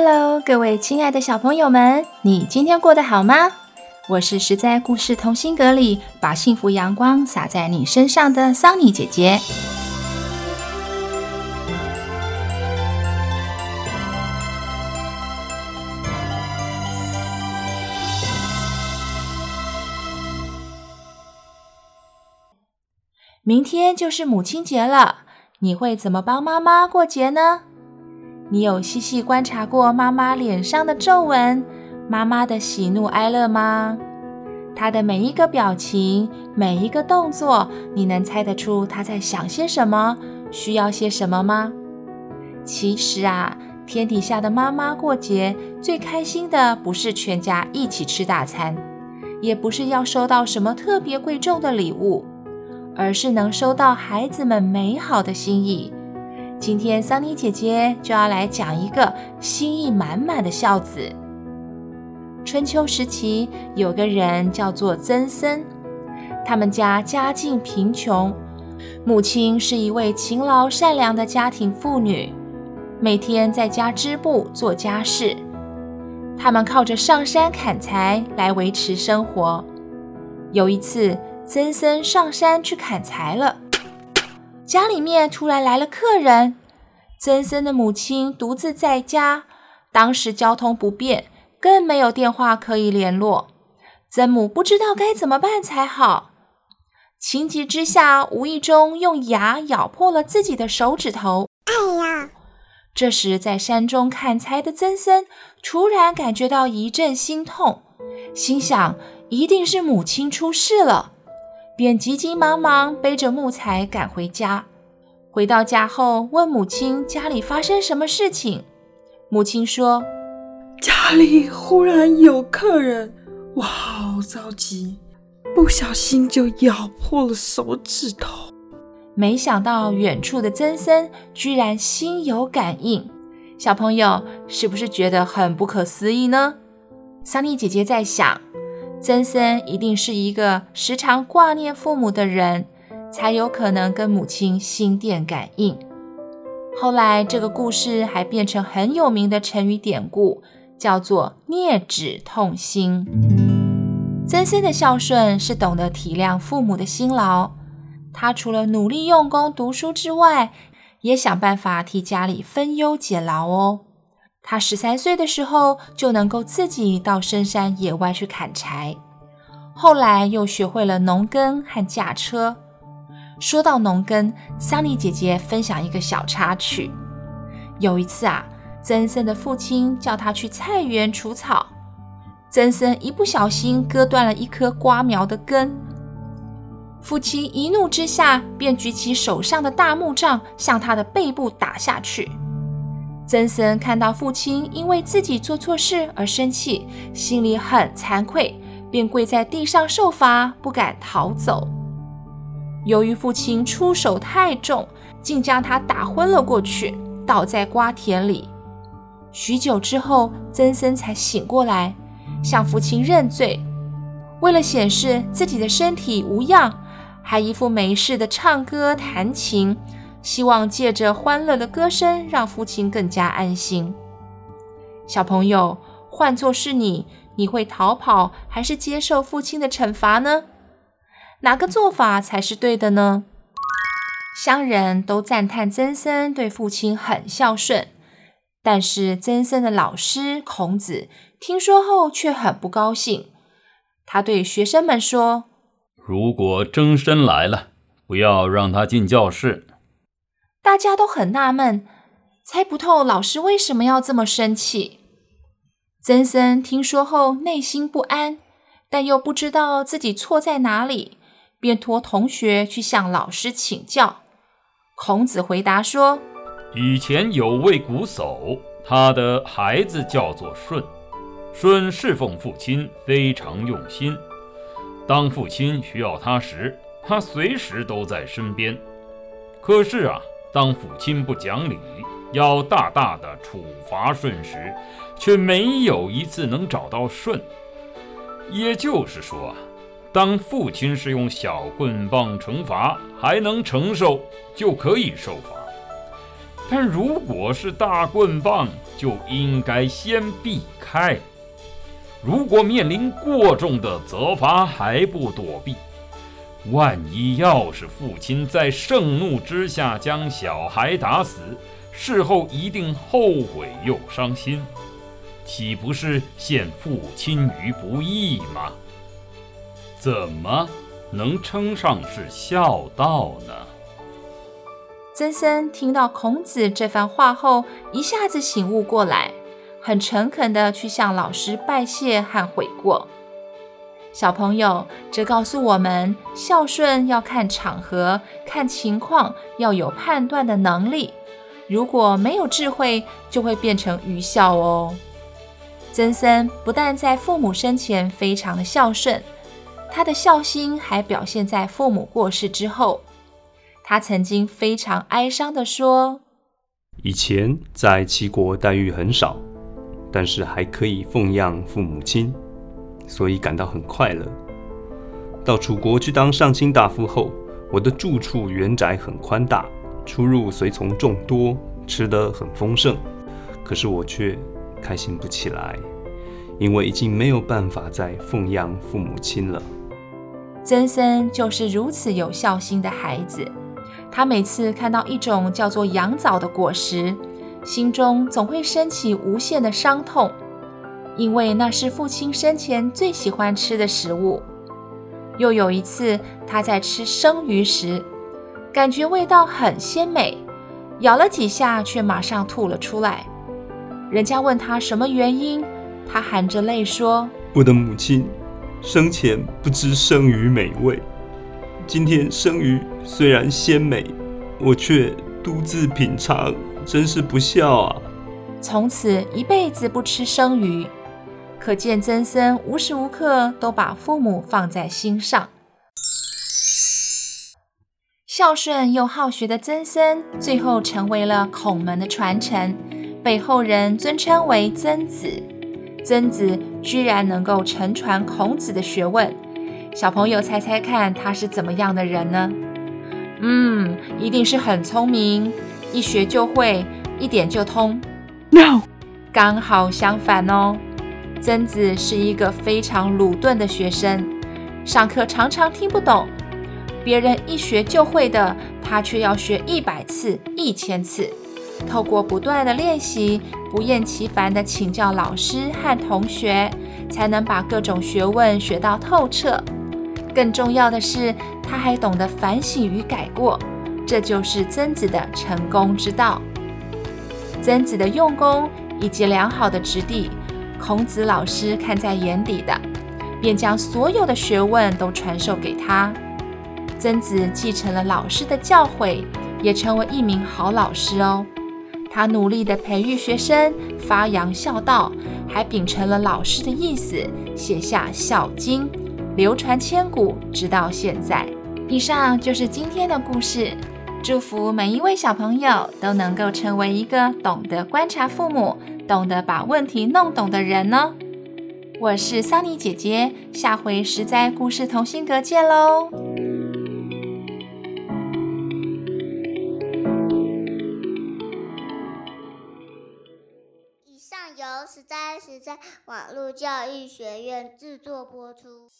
Hello，各位亲爱的小朋友们，你今天过得好吗？我是实在故事同心阁里把幸福阳光洒在你身上的桑尼姐姐。明天就是母亲节了，你会怎么帮妈妈过节呢？你有细细观察过妈妈脸上的皱纹，妈妈的喜怒哀乐吗？她的每一个表情，每一个动作，你能猜得出她在想些什么，需要些什么吗？其实啊，天底下的妈妈过节最开心的不是全家一起吃大餐，也不是要收到什么特别贵重的礼物，而是能收到孩子们美好的心意。今天桑尼姐姐就要来讲一个心意满满的孝子。春秋时期有个人叫做曾参，他们家家境贫穷，母亲是一位勤劳善良的家庭妇女，每天在家织布做家事。他们靠着上山砍柴来维持生活。有一次，曾参上山去砍柴了。家里面突然来了客人，曾森的母亲独自在家，当时交通不便，更没有电话可以联络，曾母不知道该怎么办才好，情急之下，无意中用牙咬破了自己的手指头。哎呀！这时在山中砍柴的曾森突然感觉到一阵心痛，心想一定是母亲出事了。便急急忙忙背着木材赶回家。回到家后，问母亲家里发生什么事情。母亲说：“家里忽然有客人，我好着急，不小心就咬破了手指头。”没想到远处的曾森居然心有感应。小朋友是不是觉得很不可思议呢？桑尼姐姐在想。曾森一定是一个时常挂念父母的人，才有可能跟母亲心电感应。后来，这个故事还变成很有名的成语典故，叫做“镊指痛心”。曾森的孝顺是懂得体谅父母的辛劳，他除了努力用功读书之外，也想办法替家里分忧解劳哦。他十三岁的时候就能够自己到深山野外去砍柴，后来又学会了农耕和驾车。说到农耕，桑尼姐姐分享一个小插曲。有一次啊，曾森的父亲叫他去菜园除草，曾森一不小心割断了一棵瓜苗的根，父亲一怒之下便举起手上的大木杖向他的背部打下去。曾森看到父亲因为自己做错事而生气，心里很惭愧，便跪在地上受罚，不敢逃走。由于父亲出手太重，竟将他打昏了过去，倒在瓜田里。许久之后，曾森才醒过来，向父亲认罪。为了显示自己的身体无恙，还一副没事的唱歌弹琴。希望借着欢乐的歌声，让父亲更加安心。小朋友，换作是你，你会逃跑还是接受父亲的惩罚呢？哪个做法才是对的呢？乡人都赞叹曾参对父亲很孝顺，但是曾参的老师孔子听说后却很不高兴。他对学生们说：“如果曾参来了，不要让他进教室。”大家都很纳闷，猜不透老师为什么要这么生气。曾参听说后内心不安，但又不知道自己错在哪里，便托同学去向老师请教。孔子回答说：“以前有位瞽叟，他的孩子叫做舜。舜侍奉父亲非常用心，当父亲需要他时，他随时都在身边。可是啊，当父亲不讲理，要大大的处罚舜时，却没有一次能找到舜。也就是说，当父亲是用小棍棒惩罚，还能承受，就可以受罚；但如果是大棍棒，就应该先避开。如果面临过重的责罚还不躲避，万一要是父亲在盛怒之下将小孩打死，事后一定后悔又伤心，岂不是陷父亲于不义吗？怎么能称上是孝道呢？曾参听到孔子这番话后，一下子醒悟过来。很诚恳地去向老师拜谢和悔过。小朋友，这告诉我们，孝顺要看场合、看情况，要有判断的能力。如果没有智慧，就会变成愚孝哦。曾参不但在父母生前非常的孝顺，他的孝心还表现在父母过世之后。他曾经非常哀伤地说：“以前在齐国待遇很少。”但是还可以奉养父母亲，所以感到很快乐。到楚国去当上卿大夫后，我的住处原宅很宽大，出入随从众多，吃得很丰盛。可是我却开心不起来，因为已经没有办法再奉养父母亲了。曾参就是如此有孝心的孩子，他每次看到一种叫做羊枣的果实，心中总会升起无限的伤痛，因为那是父亲生前最喜欢吃的食物。又有一次，他在吃生鱼时，感觉味道很鲜美，咬了几下却马上吐了出来。人家问他什么原因，他含着泪说：“我的母亲生前不知生鱼美味，今天生鱼虽然鲜美，我却独自品尝。”真是不孝啊！从此一辈子不吃生鱼，可见曾参无时无刻都把父母放在心上。孝顺又好学的曾参，最后成为了孔门的传承，被后人尊称为曾子。曾子居然能够承传孔子的学问，小朋友猜猜看，他是怎么样的人呢？嗯，一定是很聪明。一学就会，一点就通。No，刚好相反哦。曾子是一个非常鲁钝的学生，上课常常听不懂。别人一学就会的，他却要学一百次、一千次。透过不断的练习，不厌其烦地请教老师和同学，才能把各种学问学到透彻。更重要的是，他还懂得反省与改过。这就是曾子的成功之道。曾子的用功以及良好的质地，孔子老师看在眼里的，便将所有的学问都传授给他。曾子继承了老师的教诲，也成为一名好老师哦。他努力地培育学生，发扬孝道，还秉承了老师的意思，写下《孝经》，流传千古，直到现在。以上就是今天的故事。祝福每一位小朋友都能够成为一个懂得观察父母、懂得把问题弄懂的人呢。我是桑尼姐姐，下回实在故事同心阁见喽。以上由实在实在网络教育学院制作播出。